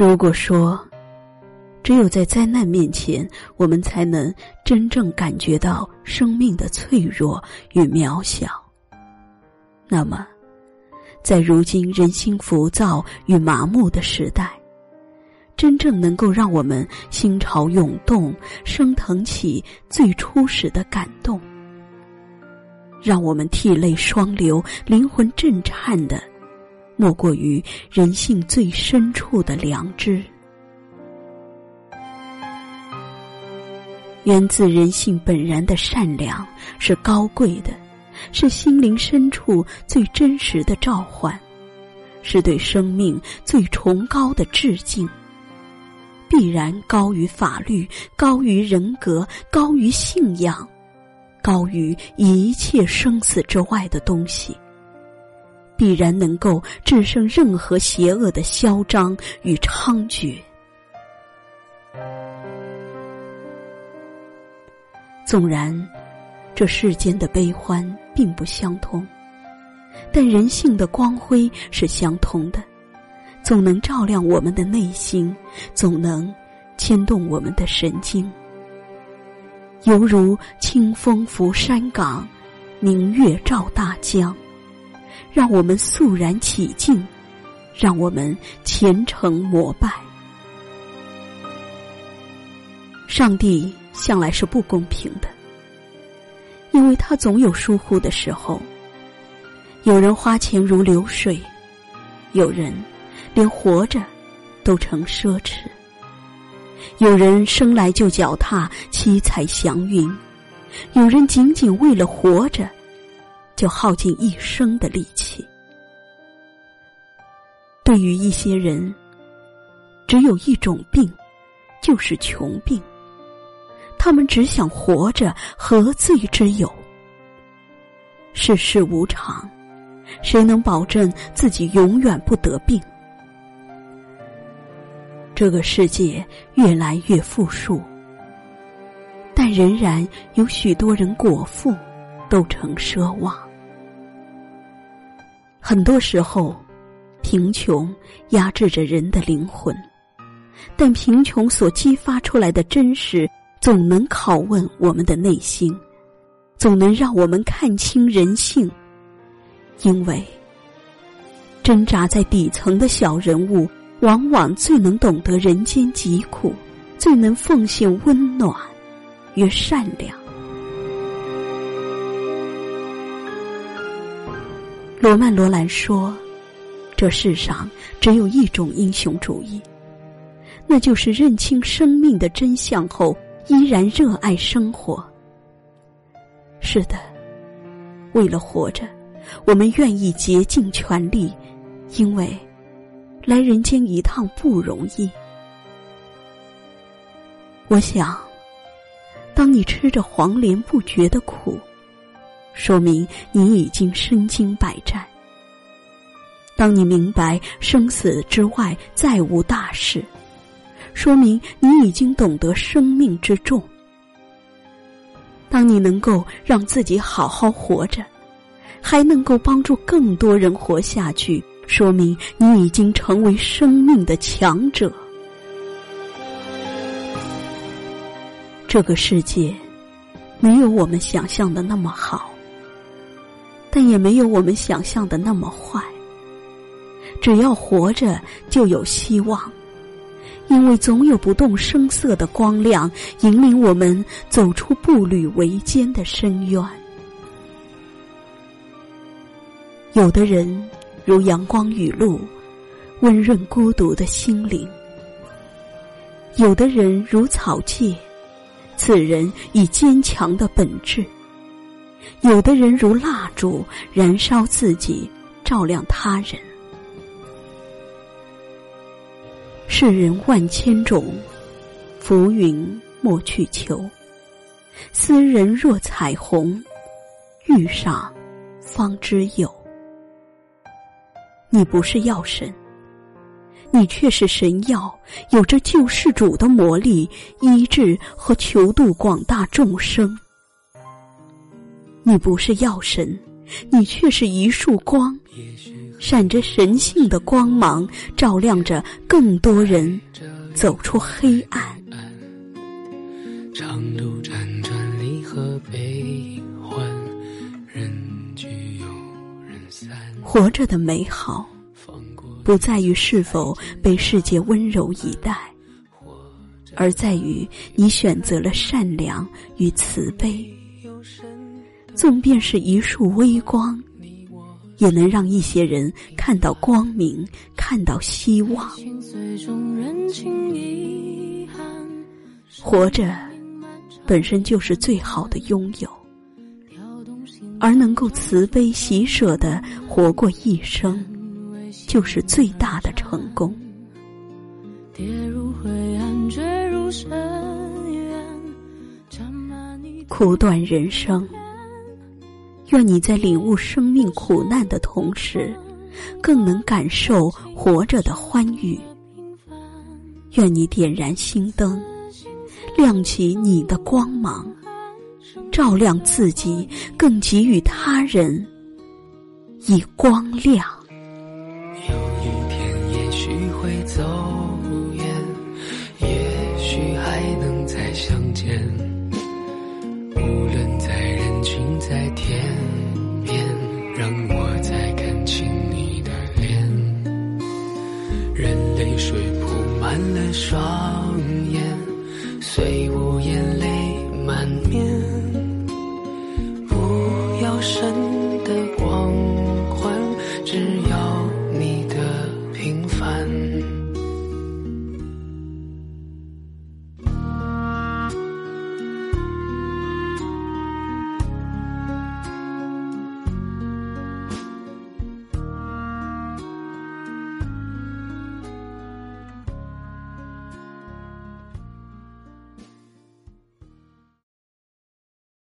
如果说，只有在灾难面前，我们才能真正感觉到生命的脆弱与渺小，那么，在如今人心浮躁与麻木的时代，真正能够让我们心潮涌动、升腾起最初始的感动，让我们涕泪双流、灵魂震颤的。莫过于人性最深处的良知，源自人性本然的善良，是高贵的，是心灵深处最真实的召唤，是对生命最崇高的致敬。必然高于法律，高于人格，高于信仰，高于一切生死之外的东西。必然能够制胜任何邪恶的嚣张与猖獗。纵然这世间的悲欢并不相通，但人性的光辉是相通的，总能照亮我们的内心，总能牵动我们的神经，犹如清风拂山岗，明月照大江。让我们肃然起敬，让我们虔诚膜拜。上帝向来是不公平的，因为他总有疏忽的时候。有人花钱如流水，有人连活着都成奢侈，有人生来就脚踏七彩祥云，有人仅仅为了活着。就耗尽一生的力气。对于一些人，只有一种病，就是穷病。他们只想活着，何罪之有？世事无常，谁能保证自己永远不得病？这个世界越来越富庶，但仍然有许多人果腹都成奢望。很多时候，贫穷压制着人的灵魂，但贫穷所激发出来的真实，总能拷问我们的内心，总能让我们看清人性。因为挣扎在底层的小人物，往往最能懂得人间疾苦，最能奉献温暖与善良。罗曼·罗兰说：“这世上只有一种英雄主义，那就是认清生命的真相后，依然热爱生活。是的，为了活着，我们愿意竭尽全力，因为来人间一趟不容易。我想，当你吃着黄连不觉得苦。”说明你已经身经百战。当你明白生死之外再无大事，说明你已经懂得生命之重。当你能够让自己好好活着，还能够帮助更多人活下去，说明你已经成为生命的强者。这个世界没有我们想象的那么好。但也没有我们想象的那么坏。只要活着，就有希望，因为总有不动声色的光亮引领我们走出步履维艰的深渊。有的人如阳光雨露，温润孤独的心灵；有的人如草芥，此人以坚强的本质。有的人如蜡烛，燃烧自己，照亮他人。世人万千种，浮云莫去求。斯人若彩虹，遇上方知有。你不是药神，你却是神药，有着救世主的魔力，医治和求度广大众生。你不是药神，你却是一束光，闪着神性的光芒，照亮着更多人走出黑暗。长路辗转，离合悲欢，人聚又人散。活着的美好，不在于是否被世界温柔以待，而在于你选择了善良与慈悲。纵便是一束微光。也能让一些人看到光明，看到希望。活着本身就是最好的拥有，而能够慈悲喜舍的活过一生，就是最大的成功。跌入灰暗，坠入深渊苦短人生。愿你在领悟生命苦难的同时，更能感受活着的欢愉。愿你点燃心灯，亮起你的光芒，照亮自己，更给予他人以光亮。有一天，也许会走远，水铺满了双眼，虽无眼泪满面，不要神的光。